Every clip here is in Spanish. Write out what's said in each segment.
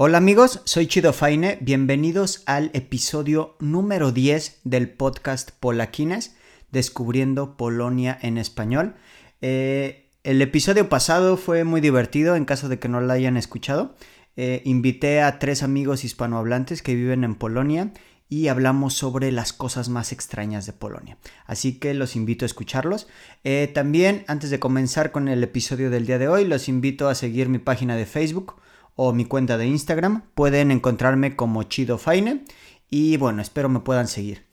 Hola amigos, soy Chido Faine, bienvenidos al episodio número 10 del podcast Polaquines, descubriendo Polonia en español. Eh, el episodio pasado fue muy divertido, en caso de que no lo hayan escuchado. Eh, invité a tres amigos hispanohablantes que viven en Polonia y hablamos sobre las cosas más extrañas de Polonia. Así que los invito a escucharlos. Eh, también, antes de comenzar con el episodio del día de hoy, los invito a seguir mi página de Facebook o mi cuenta de Instagram. Pueden encontrarme como Chido Faine y bueno, espero me puedan seguir.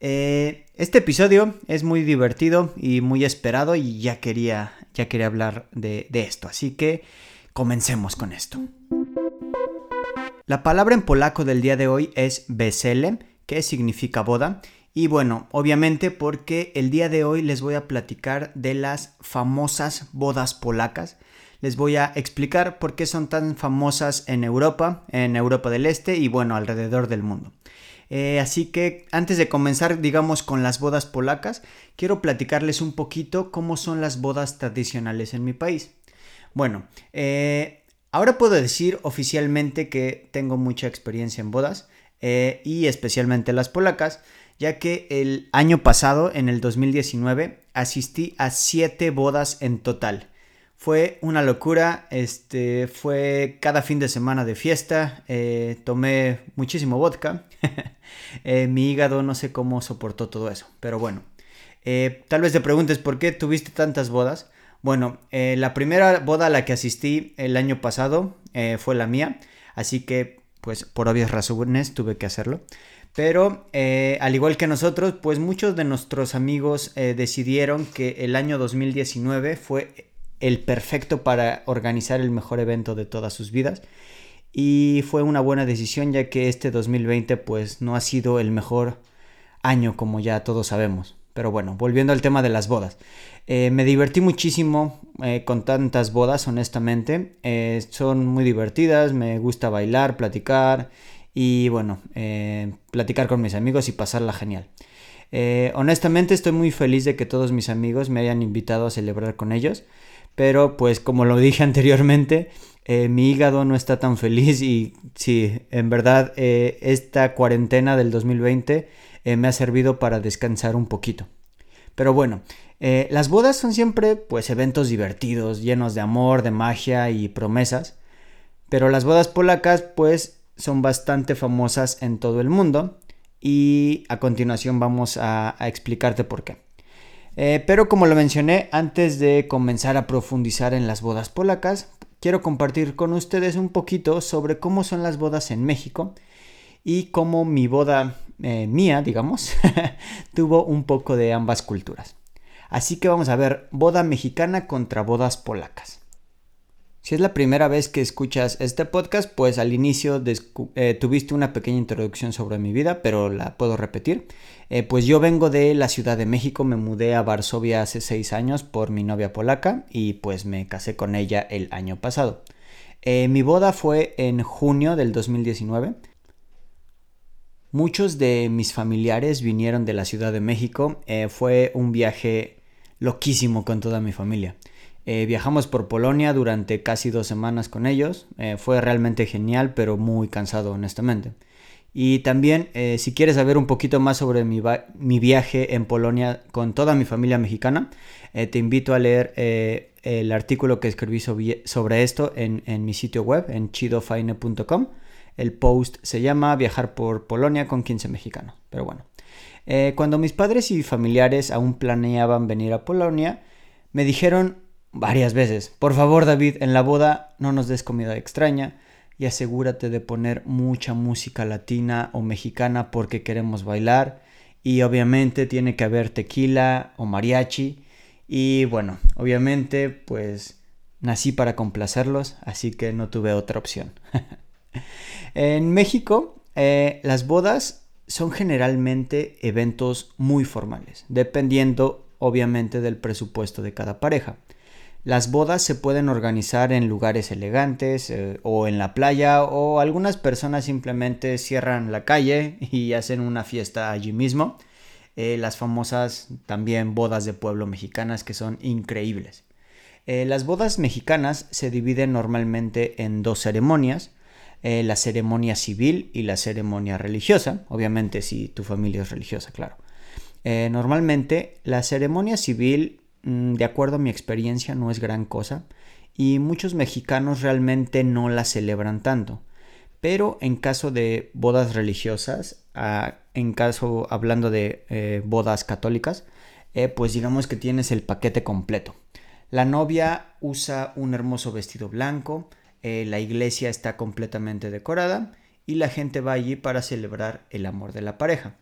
Eh, este episodio es muy divertido y muy esperado y ya quería, ya quería hablar de, esto, así que comencemos con esto. La palabra en polaco del día de hoy es wesele, que significa boda. Y bueno, obviamente porque el día de hoy les voy a platicar de las famosas bodas polacas les voy a explicar por qué son tan famosas en Europa, en Europa del Este y bueno, alrededor del mundo. Eh, así que antes de comenzar, digamos, con las bodas polacas, quiero platicarles un poquito cómo son las bodas tradicionales en mi país. Bueno, eh, ahora puedo decir oficialmente que tengo mucha experiencia en bodas eh, y especialmente las polacas, ya que el año pasado, en el 2019, asistí a siete bodas en total. Fue una locura, este, fue cada fin de semana de fiesta, eh, tomé muchísimo vodka, eh, mi hígado no sé cómo soportó todo eso, pero bueno, eh, tal vez te preguntes por qué tuviste tantas bodas. Bueno, la primera boda a la que asistí el año pasado fue la mía, así que pues por obvias razones tuve que hacerlo. Pero al igual que nosotros, pues muchos de nuestros amigos decidieron que el año 2019 fue el perfecto para organizar el mejor evento de todas sus vidas. Y fue una buena decisión ya que este 2020 pues no ha sido el mejor año como ya todos sabemos. Pero bueno, volviendo al tema de las bodas. Eh, me divertí muchísimo eh, con tantas bodas, honestamente. Eh, son muy divertidas, me gusta bailar, platicar y bueno, platicar con mis amigos y pasarla genial. honestamente estoy muy feliz de que todos mis amigos me hayan invitado a celebrar con ellos. Pero pues como lo dije anteriormente, eh, mi hígado no está tan feliz y sí, en verdad eh, esta cuarentena del 2020 eh, me ha servido para descansar un poquito. Pero bueno, las bodas son siempre pues eventos divertidos, llenos de amor, de magia y promesas. Pero las bodas polacas pues son bastante famosas en todo el mundo y a continuación vamos a explicarte por qué. Eh, pero como lo mencioné, antes de comenzar a profundizar en las bodas polacas, quiero compartir con ustedes un poquito sobre cómo son las bodas en México y cómo mi boda eh, mía, digamos, tuvo un poco de ambas culturas. Así que vamos a ver boda mexicana contra bodas polacas. Si es la primera vez que escuchas este podcast, pues al inicio eh, tuviste una pequeña introducción sobre mi vida, pero la puedo repetir. Eh, pues yo vengo de la Ciudad de México, me mudé a Varsovia hace seis años por mi novia polaca y pues me casé con ella el año pasado. Eh, mi boda fue en junio del 2019. Muchos de mis familiares vinieron de la Ciudad de México. fue un viaje loquísimo con toda mi familia. Eh, viajamos por Polonia durante casi dos semanas con ellos. Eh, fue realmente genial, pero muy cansado, honestamente. Y también, eh, si quieres saber un poquito más sobre mi, viaje en Polonia con toda mi familia mexicana, te invito a leer el artículo que escribí sobre, esto en, en, mi sitio web, en chidofaine.com. El post se llama Viajar por Polonia con 15 mexicanos. Pero bueno, cuando mis padres y familiares aún planeaban venir a Polonia, me dijeron varias veces. Por favor, David, en la boda no nos des comida extraña y asegúrate de poner mucha música latina o mexicana porque queremos bailar. Y obviamente tiene que haber tequila o mariachi. Y bueno, obviamente pues nací para complacerlos, así que no tuve otra opción. en México, eh, las bodas son generalmente eventos muy formales, dependiendo obviamente del presupuesto de cada pareja. Las bodas se pueden organizar en lugares elegantes eh, o en la playa o algunas personas simplemente cierran la calle y hacen una fiesta allí mismo. Eh, las famosas también bodas de pueblo mexicanas que son increíbles. Eh, las bodas mexicanas se dividen normalmente en dos ceremonias, la ceremonia civil y la ceremonia religiosa, obviamente si tu familia es religiosa, claro. normalmente la ceremonia civil de acuerdo a mi experiencia, no es gran cosa y muchos mexicanos realmente no la celebran tanto. Pero en caso de bodas religiosas, ah, en caso hablando de eh, bodas católicas, eh, pues digamos que tienes el paquete completo. La novia usa un hermoso vestido blanco, eh, la iglesia está completamente decorada y la gente va allí para celebrar el amor de la pareja.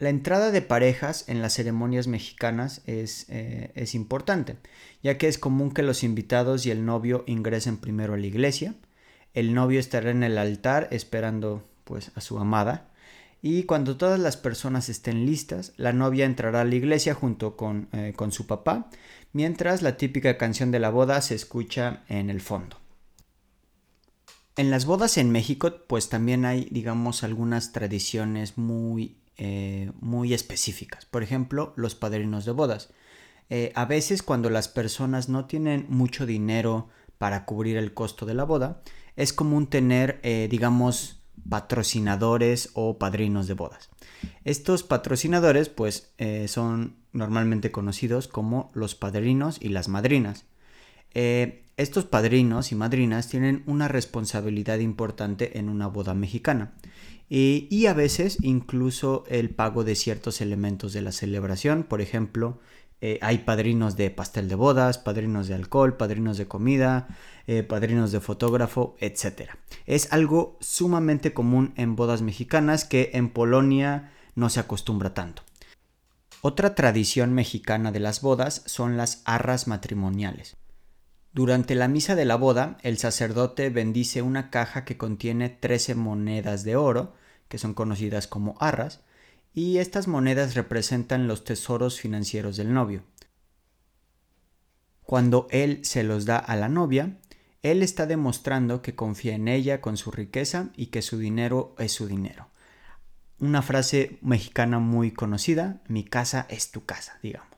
La entrada de parejas en las ceremonias mexicanas es, eh, es, importante, ya que es común que los invitados y el novio ingresen primero a la iglesia. El novio estará en el altar esperando pues a su amada. Y cuando todas las personas estén listas, la novia entrará a la iglesia junto con, eh, con su papá, mientras la típica canción de la boda se escucha en el fondo. En las bodas en México, pues también hay, digamos, algunas tradiciones muy eh, muy específicas. Por ejemplo, los padrinos de bodas. Eh, a veces cuando las personas no tienen mucho dinero para cubrir el costo de la boda, es común tener, eh, digamos, patrocinadores o padrinos de bodas. Estos patrocinadores pues son normalmente conocidos como los padrinos y las madrinas. estos padrinos y madrinas tienen una responsabilidad importante en una boda mexicana y a veces incluso el pago de ciertos elementos de la celebración. Por ejemplo, eh, hay padrinos de pastel de bodas, padrinos de alcohol, padrinos de comida, eh, padrinos de fotógrafo, etc. Es algo sumamente común en bodas mexicanas que en Polonia no se acostumbra tanto. Otra tradición mexicana de las bodas son las arras matrimoniales. Durante la misa de la boda, el sacerdote bendice una caja que contiene 13 monedas de oro que son conocidas como arras, y estas monedas representan los tesoros financieros del novio. Cuando él se los da a la novia, él está demostrando que confía en ella con su riqueza y que su dinero es su dinero. Una frase mexicana muy conocida, mi casa es tu casa, digamos.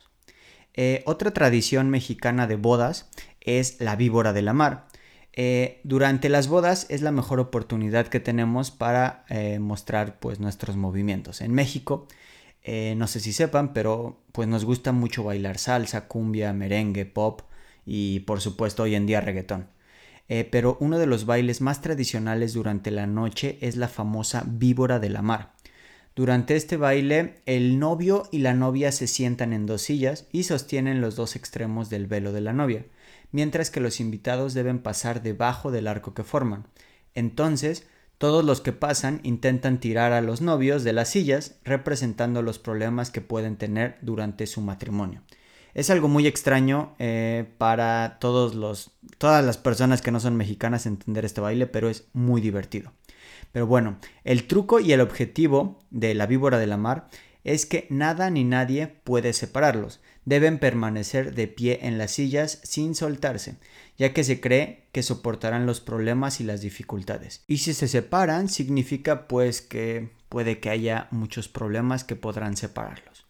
Eh, otra tradición mexicana de bodas es la víbora de la mar, eh, durante las bodas es la mejor oportunidad que tenemos para eh, mostrar pues nuestros movimientos. En México, eh, no sé si sepan, pero pues nos gusta mucho bailar salsa, cumbia, merengue, pop y por supuesto hoy en día reggaetón. pero uno de los bailes más tradicionales durante la noche es la famosa víbora de la mar. Durante este baile, el novio y la novia se sientan en dos sillas y sostienen los dos extremos del velo de la novia mientras que los invitados deben pasar debajo del arco que forman. Entonces, todos los que pasan intentan tirar a los novios de las sillas, representando los problemas que pueden tener durante su matrimonio. Es algo muy extraño eh, para todos los, todas las personas que no son mexicanas entender este baile, pero es muy divertido. Pero bueno, el truco y el objetivo de la víbora de la mar es que nada ni nadie puede separarlos deben permanecer de pie en las sillas sin soltarse, ya que se cree que soportarán los problemas y las dificultades. Y si se separan, significa pues que puede que haya muchos problemas que podrán separarlos.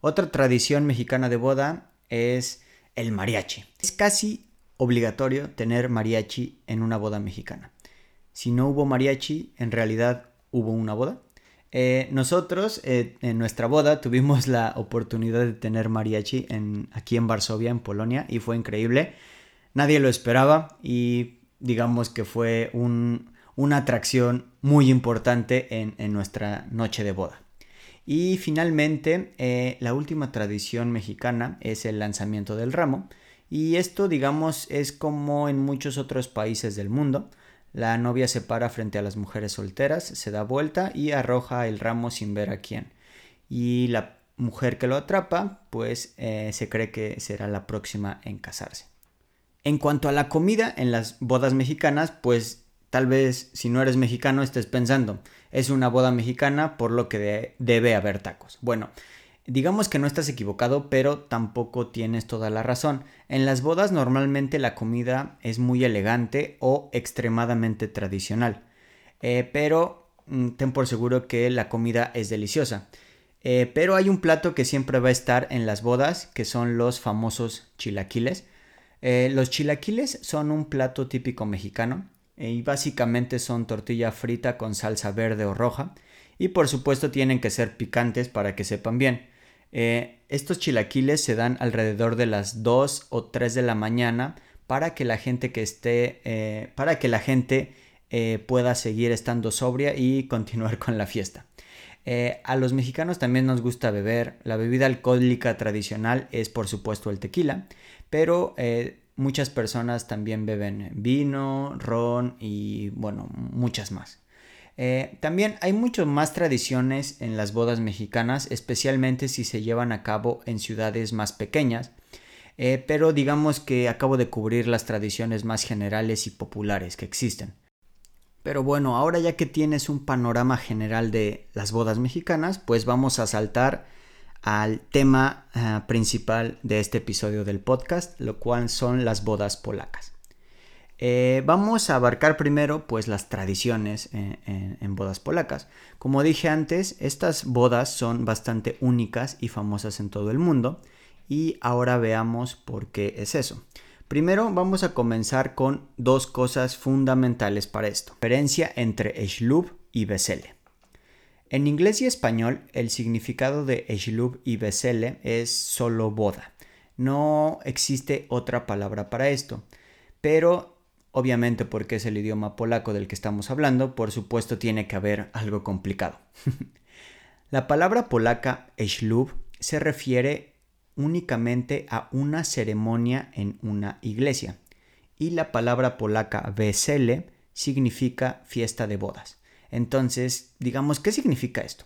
Otra tradición mexicana de boda es el mariachi. Es casi obligatorio tener mariachi en una boda mexicana. Si no hubo mariachi, en realidad hubo una boda. Eh, nosotros eh, en nuestra boda tuvimos la oportunidad de tener mariachi aquí en Varsovia, en Polonia, y fue increíble. Nadie lo esperaba y digamos que fue una atracción muy importante en, nuestra noche de boda. Y finalmente, eh, la última tradición mexicana es el lanzamiento del ramo. Y esto, digamos, es como en muchos otros países del mundo. La novia se para frente a las mujeres solteras, se da vuelta y arroja el ramo sin ver a quién. Y la mujer que lo atrapa, pues eh, se cree que será la próxima en casarse. En cuanto a la comida en las bodas mexicanas, pues tal vez si no eres mexicano estés pensando, es una boda mexicana por lo que debe haber tacos. Bueno, digamos que no estás equivocado, pero tampoco tienes toda la razón. En las bodas normalmente la comida es muy elegante o extremadamente tradicional, eh, pero mm, ten por seguro que la comida es deliciosa. Eh, pero hay un plato que siempre va a estar en las bodas, que son los famosos chilaquiles. Eh, los chilaquiles son un plato típico mexicano y básicamente son tortilla frita con salsa verde o roja y por supuesto tienen que ser picantes para que sepan bien. Eh, estos chilaquiles se dan alrededor de las 2 o 3 de la mañana para que la gente que esté, para que la gente pueda seguir estando sobria y continuar con la fiesta. Eh, a los mexicanos también nos gusta beber. La bebida alcohólica tradicional es por supuesto el tequila, pero eh, muchas personas también beben vino, ron y bueno, muchas más. Eh, también hay muchas más tradiciones en las bodas mexicanas, especialmente si se llevan a cabo en ciudades más pequeñas. pero digamos que acabo de cubrir las tradiciones más generales y populares que existen. Pero bueno, ahora ya que tienes un panorama general de las bodas mexicanas, pues vamos a saltar al tema eh, principal de este episodio del podcast, lo cual son las bodas polacas. Eh, vamos a abarcar primero pues las tradiciones eh, en bodas polacas. Como dije antes, estas bodas son bastante únicas y famosas en todo el mundo y ahora veamos por qué es eso. Primero vamos a comenzar con dos cosas fundamentales para esto. Diferencia entre Eshlub y Vesele. En inglés y español el significado de Eshlub y Vesele es solo boda. No existe otra palabra para esto. Pero obviamente porque es el idioma polaco del que estamos hablando, por supuesto tiene que haber algo complicado. La palabra polaca Eshlub se refiere únicamente a una ceremonia en una iglesia. Y la palabra polaca wesele significa fiesta de bodas. Entonces, digamos, ¿qué significa esto?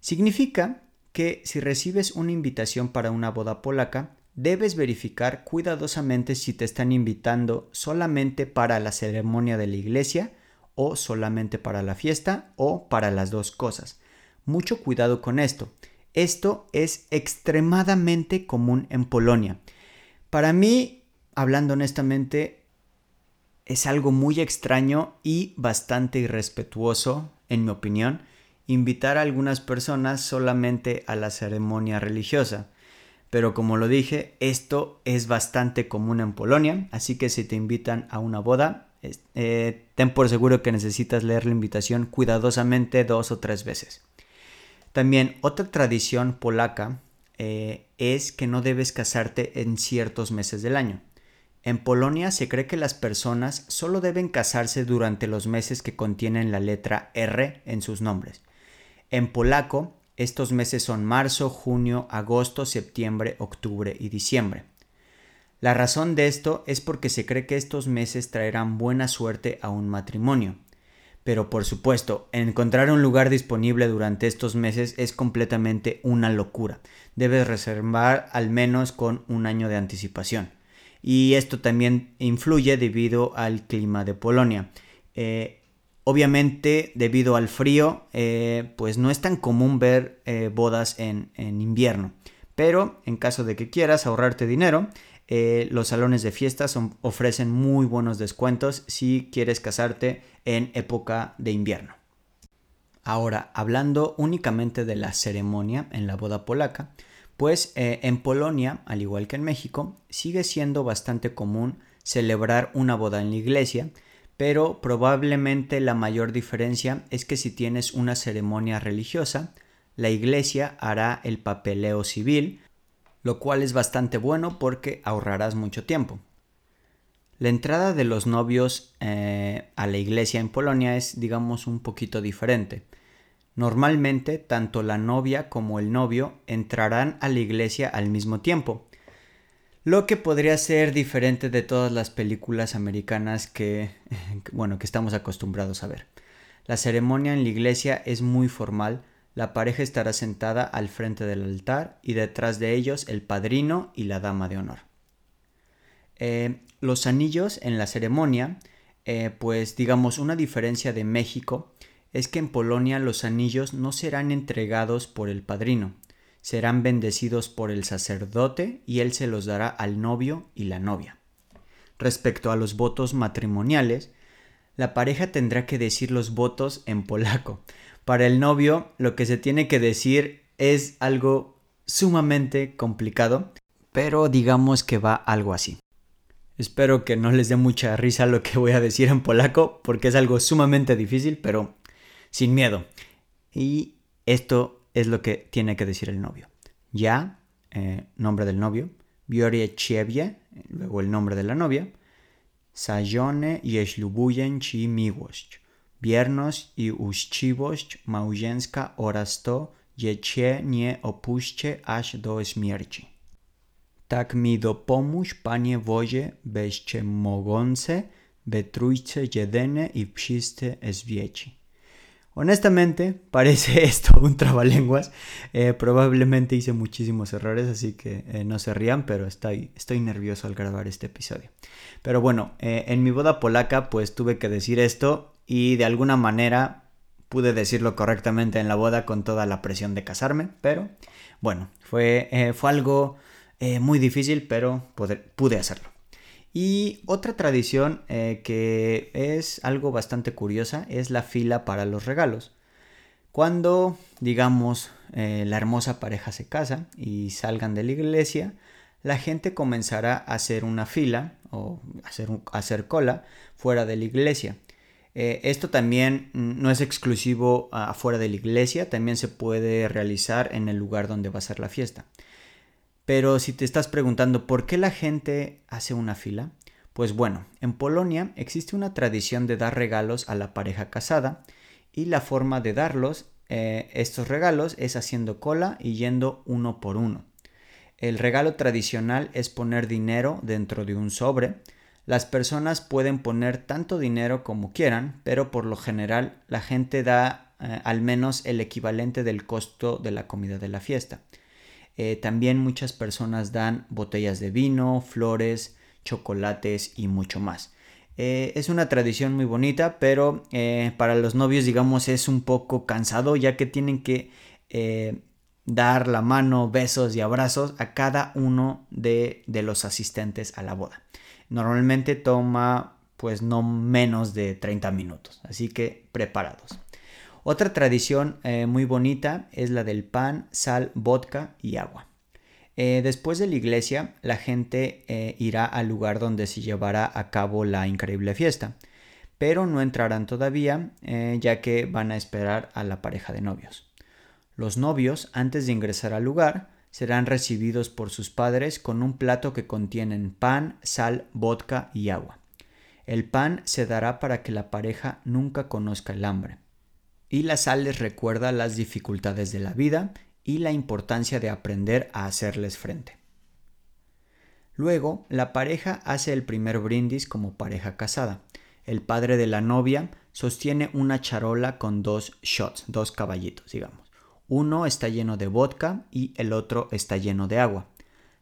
Significa que si recibes una invitación para una boda polaca, debes verificar cuidadosamente si te están invitando solamente para la ceremonia de la iglesia o solamente para la fiesta o para las dos cosas. Mucho cuidado con esto. Esto es extremadamente común en Polonia. Para mí, hablando honestamente, es algo muy extraño y bastante irrespetuoso, en mi opinión, invitar a algunas personas solamente a la ceremonia religiosa. Pero como lo dije, esto es bastante común en Polonia, así que si te invitan a una boda, eh, ten por seguro que necesitas leer la invitación cuidadosamente dos o tres veces. También otra tradición polaca eh, es que no debes casarte en ciertos meses del año. En Polonia se cree que las personas solo deben casarse durante los meses que contienen la letra R en sus nombres. En polaco, estos meses son marzo, junio, agosto, septiembre, octubre y diciembre. La razón de esto es porque se cree que estos meses traerán buena suerte a un matrimonio. Pero por supuesto, encontrar un lugar disponible durante estos meses es completamente una locura. Debes reservar al menos con un año de anticipación. Y esto también influye debido al clima de Polonia. Eh, obviamente, debido al frío, eh, pues no es tan común ver eh, bodas en invierno. Pero en caso de que quieras ahorrarte dinero, eh, los salones de fiestas ofrecen muy buenos descuentos si quieres casarte en época de invierno. Ahora, hablando únicamente de la ceremonia en la boda polaca, pues en Polonia, al igual que en México, sigue siendo bastante común celebrar una boda en la iglesia, pero probablemente la mayor diferencia es que si tienes una ceremonia religiosa, la iglesia hará el papeleo civil, lo cual es bastante bueno porque ahorrarás mucho tiempo. La entrada de los novios eh, a la iglesia en Polonia es, digamos, un poquito diferente. Normalmente, tanto la novia como el novio entrarán a la iglesia al mismo tiempo, lo que podría ser diferente de todas las películas americanas que, bueno, que estamos acostumbrados a ver. La ceremonia en la iglesia es muy formal, la pareja estará sentada al frente del altar y detrás de ellos el padrino y la dama de honor. Eh, los anillos en la ceremonia eh, pues digamos, una diferencia de México es que en Polonia los anillos no serán entregados por el padrino, serán bendecidos por el sacerdote y él se los dará al novio y la novia. Respecto a los votos matrimoniales, la pareja tendrá que decir los votos en polaco. Para el novio, lo que se tiene que decir es algo sumamente complicado, pero digamos que va algo así. Espero que no les dé mucha risa lo que voy a decir en polaco, porque es algo sumamente difícil, pero sin miedo. Y esto es lo que tiene que decir el novio. Ya, eh, nombre del novio, Biorie Ciebie, luego el nombre de la novia, Sajone jeślubuję ci miłość, wierność i uczciwość małżeńska oraz to, że cię nie opuszczę aż do śmierci. Tak mi dopomóż, Panie Boże, bezcie mogące, we trójce jedyne i wszyscy zwieci. Honestamente, parece esto un trabalenguas. Eh, probablemente hice muchísimos errores, así que eh, no se rían, pero estoy, nervioso al grabar este episodio. Pero bueno, eh, en mi boda polaca, pues tuve que decir esto y de alguna manera pude decirlo correctamente en la boda con toda la presión de casarme, pero bueno, fue, fue algo muy difícil, pero pude hacerlo. Y otra tradición eh, que es algo bastante curiosa es la fila para los regalos. Cuando, digamos, eh, la hermosa pareja se casa y salgan de la iglesia, la gente comenzará a hacer una fila o hacer, hacer cola fuera de la iglesia. Eh, esto también no es exclusivo afuera de la iglesia, también se puede realizar en el lugar donde va a ser la fiesta. Pero si te estás preguntando por qué la gente hace una fila, pues bueno, en Polonia existe una tradición de dar regalos a la pareja casada y la forma de darlos, eh, estos regalos, es haciendo cola y yendo uno por uno. El regalo tradicional es poner dinero dentro de un sobre. Las personas pueden poner tanto dinero como quieran, pero por lo general la gente da eh, al menos el equivalente del costo de la comida de la fiesta. Eh, también muchas personas dan botellas de vino, flores, chocolates y mucho más. Eh, es una tradición muy bonita, pero eh, para los novios, digamos, es un poco cansado ya que tienen que dar la mano, besos y abrazos a cada uno de, de los asistentes a la boda. Normalmente toma pues no menos de 30 minutos, así que preparados. Otra tradición eh, muy bonita es la del pan, sal, vodka y agua. Eh, después de la iglesia, la gente eh, irá al lugar donde se llevará a cabo la increíble fiesta, pero no entrarán todavía ya que van a esperar a la pareja de novios. Los novios, antes de ingresar al lugar, serán recibidos por sus padres con un plato que contienen pan, sal, vodka y agua. El pan se dará para que la pareja nunca conozca el hambre y la sal les recuerda las dificultades de la vida y la importancia de aprender a hacerles frente. Luego, la pareja hace el primer brindis como pareja casada. El padre de la novia sostiene una charola con dos shots, dos caballitos, digamos. Uno está lleno de vodka y el otro está lleno de agua.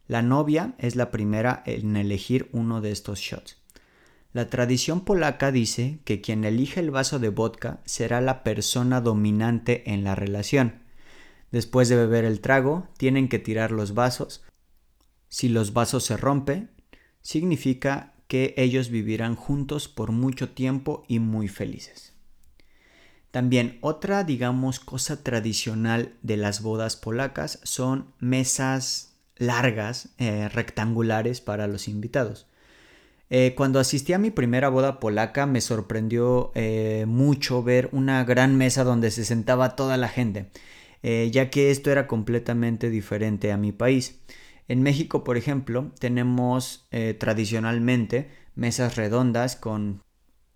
La novia es la primera en elegir uno de estos shots. La tradición polaca dice que quien elige el vaso de vodka será la persona dominante en la relación. Después de beber el trago, tienen que tirar los vasos. Si los vasos se rompen, significa que ellos vivirán juntos por mucho tiempo y muy felices. También otra, digamos, cosa tradicional de las bodas polacas son mesas largas, eh, rectangulares para los invitados. Eh, cuando asistí a mi primera boda polaca me sorprendió eh, mucho ver una gran mesa donde se sentaba toda la gente, eh, ya que esto era completamente diferente a mi país. En México, por ejemplo, tenemos tradicionalmente mesas redondas con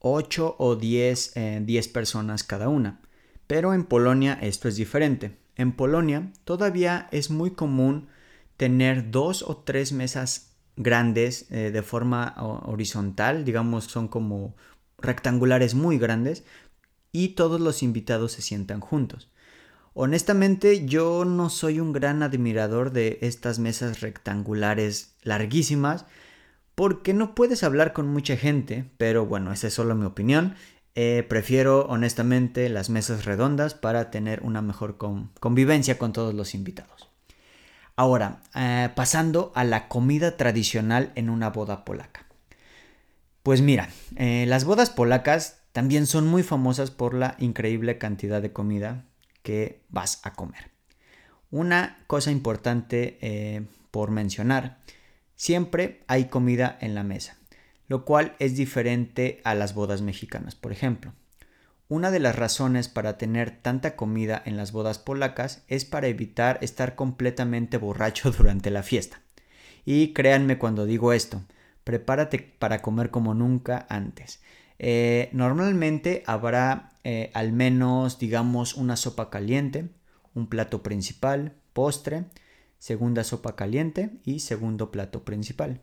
8 o 10, 10 personas cada una, pero en Polonia esto es diferente. En Polonia todavía es muy común tener dos o tres mesas grandes eh, de forma horizontal, digamos son como rectangulares muy grandes y todos los invitados se sientan juntos. Honestamente yo no soy un gran admirador de estas mesas rectangulares larguísimas porque no puedes hablar con mucha gente, pero bueno, esa es solo mi opinión. Eh, prefiero honestamente las mesas redondas para tener una mejor convivencia con todos los invitados. Ahora, eh, pasando a la comida tradicional en una boda polaca. Pues mira, eh, las bodas polacas también son muy famosas por la increíble cantidad de comida que vas a comer. Una cosa importante por mencionar, siempre hay comida en la mesa lo cual es diferente a las bodas mexicanas, por ejemplo. Una de las razones para tener tanta comida en las bodas polacas es para evitar estar completamente borracho durante la fiesta. Y créanme cuando digo esto, prepárate para comer como nunca antes. Eh, normalmente habrá eh, al menos, digamos, una sopa caliente, un plato principal, postre, segunda sopa caliente y segundo plato principal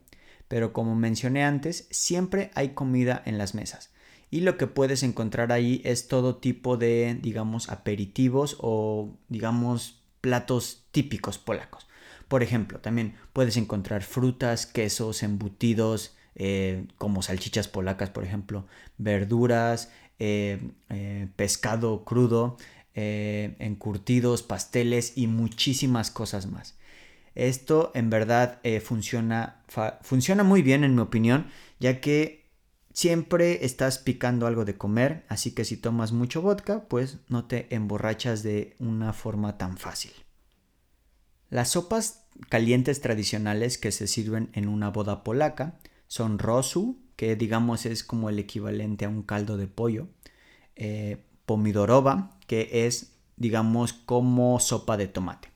pero como mencioné antes, siempre hay comida en las mesas. Y lo que puedes encontrar ahí es todo tipo de, digamos, aperitivos o, digamos, platos típicos polacos. Por ejemplo, también puedes encontrar frutas, quesos, embutidos, eh, como salchichas polacas, por ejemplo, verduras, eh, eh, pescado crudo, encurtidos, pasteles y muchísimas cosas más. Esto en verdad funciona, funciona muy bien en mi opinión, ya que siempre estás picando algo de comer, así que si tomas mucho vodka, pues no te emborrachas de una forma tan fácil. Las sopas calientes tradicionales que se sirven en una boda polaca son rosu, que digamos es como el equivalente a un caldo de pollo, eh, que es digamos como sopa de tomate.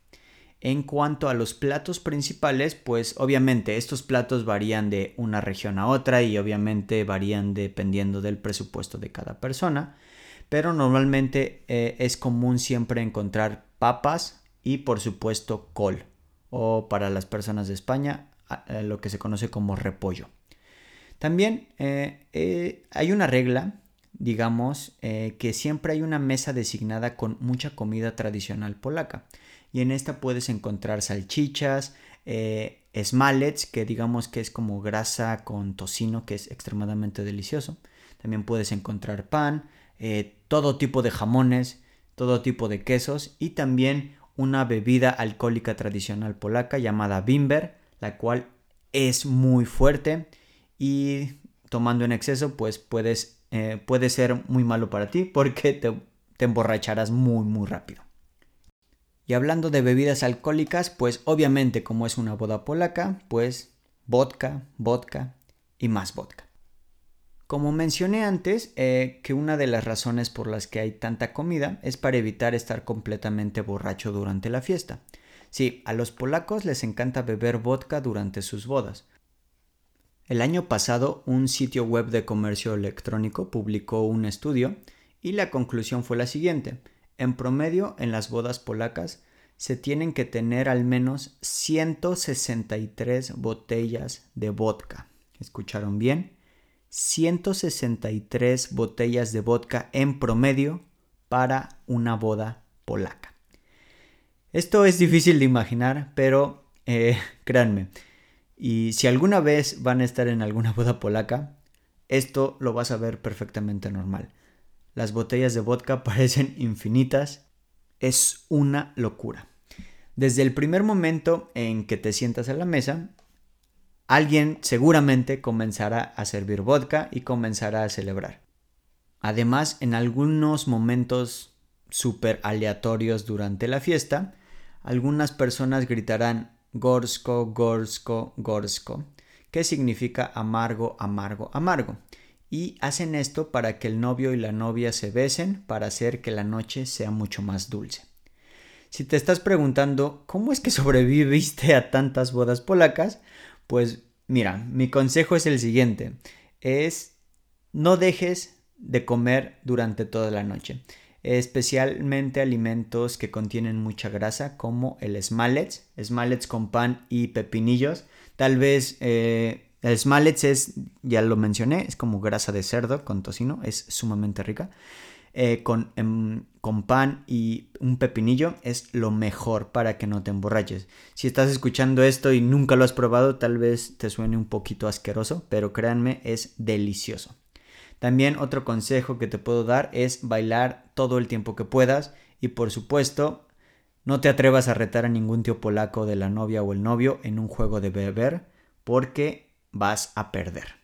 En cuanto a los platos principales, pues obviamente estos platos varían de una región a otra y obviamente varían dependiendo del presupuesto de cada persona, pero normalmente eh, es común siempre encontrar papas y por supuesto col o para las personas de España eh, lo que se conoce como repollo. También eh, hay una regla, digamos, que siempre hay una mesa designada con mucha comida tradicional polaca y en esta puedes encontrar salchichas, eh, smalets, que digamos que es como grasa con tocino, que es extremadamente delicioso. También puedes encontrar pan, eh, todo tipo de jamones, todo tipo de quesos y también una bebida alcohólica tradicional polaca llamada bimber, la cual es muy fuerte y tomando en exceso pues puedes, eh, puede ser muy malo para ti porque te, te emborracharás muy muy rápido. Y hablando de bebidas alcohólicas, pues obviamente como es una boda polaca, pues vodka, vodka y más vodka. Como mencioné antes, eh, que una de las razones por las que hay tanta comida es para evitar estar completamente borracho durante la fiesta. Sí, a los polacos les encanta beber vodka durante sus bodas. El año pasado un sitio web de comercio electrónico publicó un estudio y la conclusión fue la siguiente. En promedio, en las bodas polacas se tienen que tener al menos 163 botellas de vodka. ¿Escucharon bien? 163 botellas de vodka en promedio para una boda polaca. Esto es difícil de imaginar, pero eh, créanme, y si alguna vez van a estar en alguna boda polaca, esto lo vas a ver perfectamente normal. Las botellas de vodka parecen infinitas. Es una locura. Desde el primer momento en que te sientas a la mesa, alguien seguramente comenzará a servir vodka y comenzará a celebrar. Además, en algunos momentos súper aleatorios durante la fiesta, algunas personas gritarán Gorsko, Gorsko, Gorsko, que significa amargo, amargo, amargo y hacen esto para que el novio y la novia se besen para hacer que la noche sea mucho más dulce. Si te estás preguntando cómo es que sobreviviste a tantas bodas polacas, pues mira, mi consejo es el siguiente, es no dejes de comer durante toda la noche, especialmente alimentos que contienen mucha grasa como el smalets, smalets con pan y pepinillos, tal vez eh, el smalets es, ya lo mencioné, es como grasa de cerdo con tocino, es sumamente rica. eh, con, em, con pan y un pepinillo es lo mejor para que no te emborraches. Si estás escuchando esto y nunca lo has probado, tal vez te suene un poquito asqueroso, pero créanme, es delicioso. También otro consejo que te puedo dar es bailar todo el tiempo que puedas y por supuesto no te atrevas a retar a ningún tío polaco de la novia o el novio en un juego de beber porque vas a perder.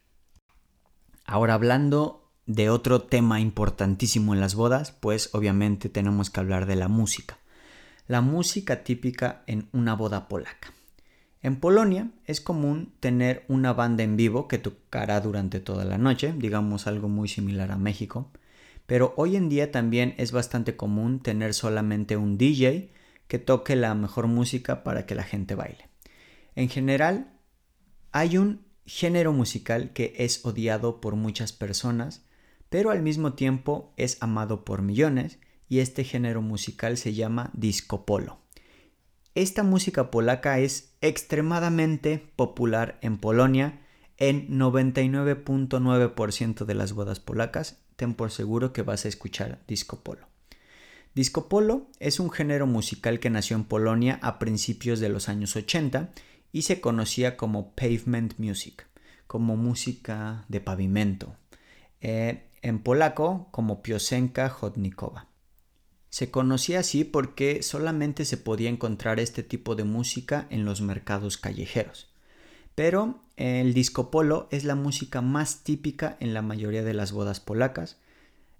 Ahora hablando de otro tema importantísimo en las bodas, pues obviamente tenemos que hablar de la música. La música típica en una boda polaca. En Polonia es común tener una banda en vivo que tocará durante toda la noche, digamos algo muy similar a México, pero hoy en día también es bastante común tener solamente un DJ que toque la mejor música para que la gente baile. En general, hay un género musical que es odiado por muchas personas, pero al mismo tiempo es amado por millones y este género musical se llama disco polo. Esta música polaca es extremadamente popular en Polonia. En 99.9% de las bodas polacas, ten por seguro que vas a escuchar disco polo. Disco polo es un género musical que nació en Polonia a principios de los años 80 y se conocía como pavement music, como música de pavimento. Eh, en polaco como piosenka chodnikowa. Se conocía así porque solamente se podía encontrar este tipo de música en los mercados callejeros. Pero el disco polo es la música más típica en la mayoría de las bodas polacas.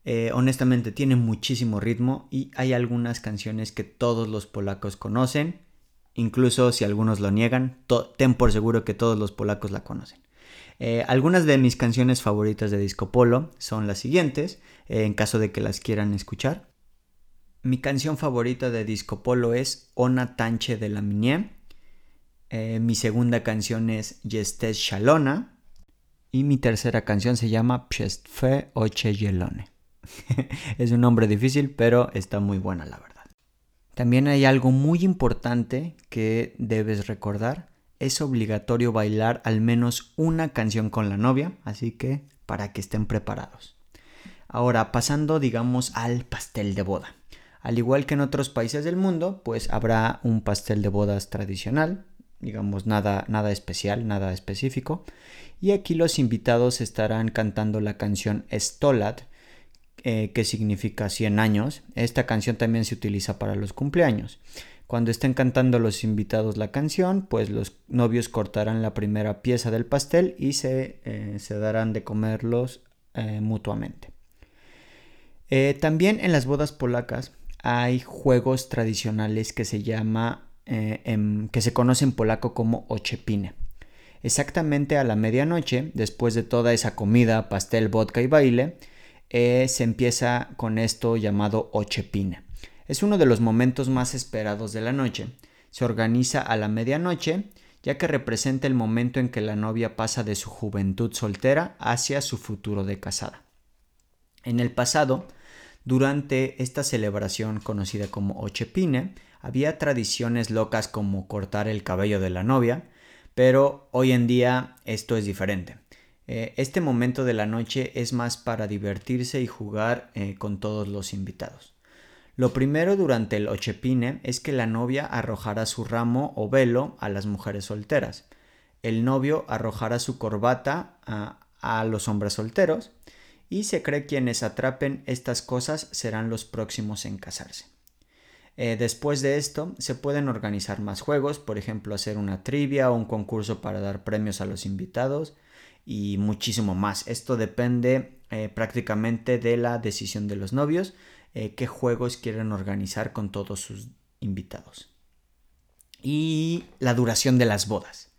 Eh, honestamente tiene muchísimo ritmo y hay algunas canciones que todos los polacos conocen. Incluso si algunos lo niegan, ten por seguro que todos los polacos la conocen. Eh, algunas de mis canciones favoritas de Disco Polo son las siguientes, eh, en caso de que las quieran escuchar. Mi canción favorita de Disco Polo es Ona Tanche de la Minie. Eh, mi segunda canción es Jestes Shalona. Y mi tercera canción se llama Przestfe Oche Jelone. es un nombre difícil, pero está muy buena la verdad. También hay algo muy importante que debes recordar es obligatorio bailar al menos una canción con la novia, así que para que estén preparados. Ahora, pasando digamos al pastel de boda. Al igual que en otros países del mundo, pues habrá un pastel de bodas tradicional, digamos nada, nada especial, nada específico. Y aquí los invitados estarán cantando la canción Stolat, eh, que significa 100 años. Esta canción también se utiliza para los cumpleaños. Cuando estén cantando los invitados la canción, pues los novios cortarán la primera pieza del pastel y se, eh, darán de comerlos eh, mutuamente. También en las bodas polacas hay juegos tradicionales que se llama, que se conoce en polaco como ochepine. Exactamente a la medianoche, después de toda esa comida, pastel, vodka y baile, se empieza con esto llamado ochepine. Es uno de los momentos más esperados de la noche. Se organiza a la medianoche, ya que representa el momento en que la novia pasa de su juventud soltera hacia su futuro de casada. En el pasado, durante esta celebración conocida como Ochepine, había tradiciones locas como cortar el cabello de la novia, pero hoy en día esto es diferente. Eh, este momento de la noche es más para divertirse y jugar eh, con todos los invitados. Lo primero durante el ochepine es que la novia arrojará su ramo o velo a las mujeres solteras. El novio arrojará su corbata a, los hombres solteros y se cree quienes atrapen estas cosas serán los próximos en casarse. Eh, después de esto se pueden organizar más juegos, por ejemplo hacer una trivia o un concurso para dar premios a los invitados y muchísimo más. Esto depende eh, prácticamente de la decisión de los novios eh, qué juegos quieren organizar con todos sus invitados. Y la duración de las bodas.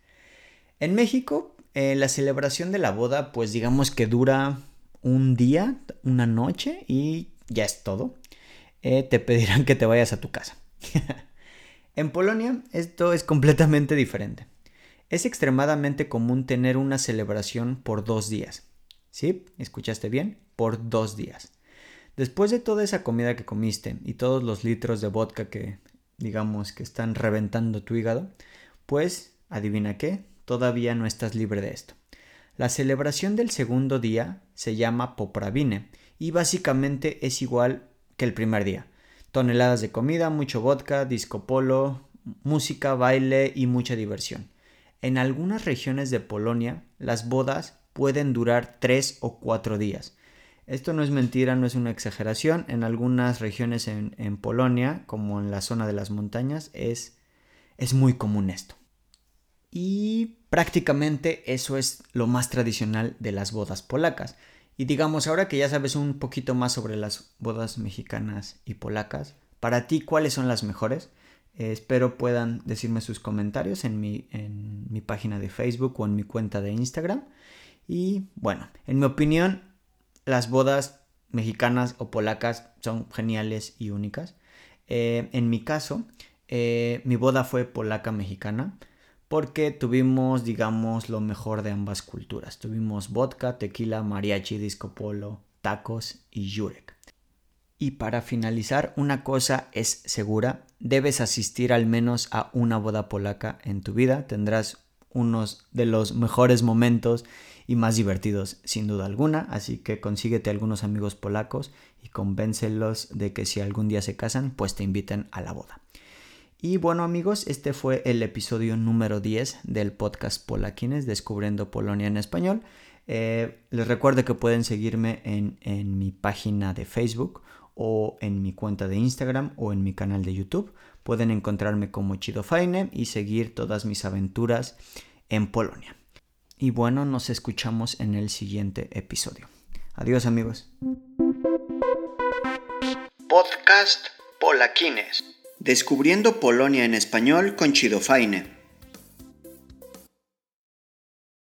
En México, eh, la celebración de la boda, pues digamos que dura un día, una noche y ya es todo. Te pedirán que te vayas a tu casa. en Polonia esto es completamente diferente. Es extremadamente común tener una celebración por dos días. ¿Sí? ¿Escuchaste bien? Por dos días. Después de toda esa comida que comiste y todos los litros de vodka que digamos que están reventando tu hígado, pues adivina qué, todavía no estás libre de esto. La celebración del segundo día se llama Popravine y básicamente es igual que el primer día. Toneladas de comida, mucho vodka, disco polo, música, baile y mucha diversión. En algunas regiones de Polonia, las bodas pueden durar 3 o 4 días. Esto no es mentira, no es una exageración. En algunas regiones en, en Polonia, como en la zona de las montañas, es, es muy común esto. Y prácticamente eso es lo más tradicional de las bodas polacas. Y digamos, ahora que ya sabes un poquito más sobre las bodas mexicanas y polacas, para ti, ¿cuáles son las mejores? Eh, espero puedan decirme sus comentarios en mi, en mi página de Facebook o en mi cuenta de Instagram. Y bueno, en mi opinión, las bodas mexicanas o polacas son geniales y únicas. Eh, en mi caso, eh, mi boda fue polaca-mexicana porque tuvimos, digamos, lo mejor de ambas culturas. Tuvimos vodka, tequila, mariachi, disco polo, tacos y jurek. Y para finalizar, una cosa es segura, debes asistir al menos a una boda polaca en tu vida, tendrás unos de los mejores momentos y más divertidos sin duda alguna, así que consíguete algunos amigos polacos y convéncelos de que si algún día se casan, pues te inviten a la boda. Y bueno amigos, este fue el episodio número 10 del podcast Polaquines, Descubriendo Polonia en Español. Eh, les recuerdo que pueden seguirme en, en mi página de Facebook o en mi cuenta de Instagram o en mi canal de YouTube. Pueden encontrarme como Chido Faine y seguir todas mis aventuras en Polonia. Y bueno, nos escuchamos en el siguiente episodio. Adiós amigos. Podcast Polaquines. Descubriendo Polonia en español con Chido Faine.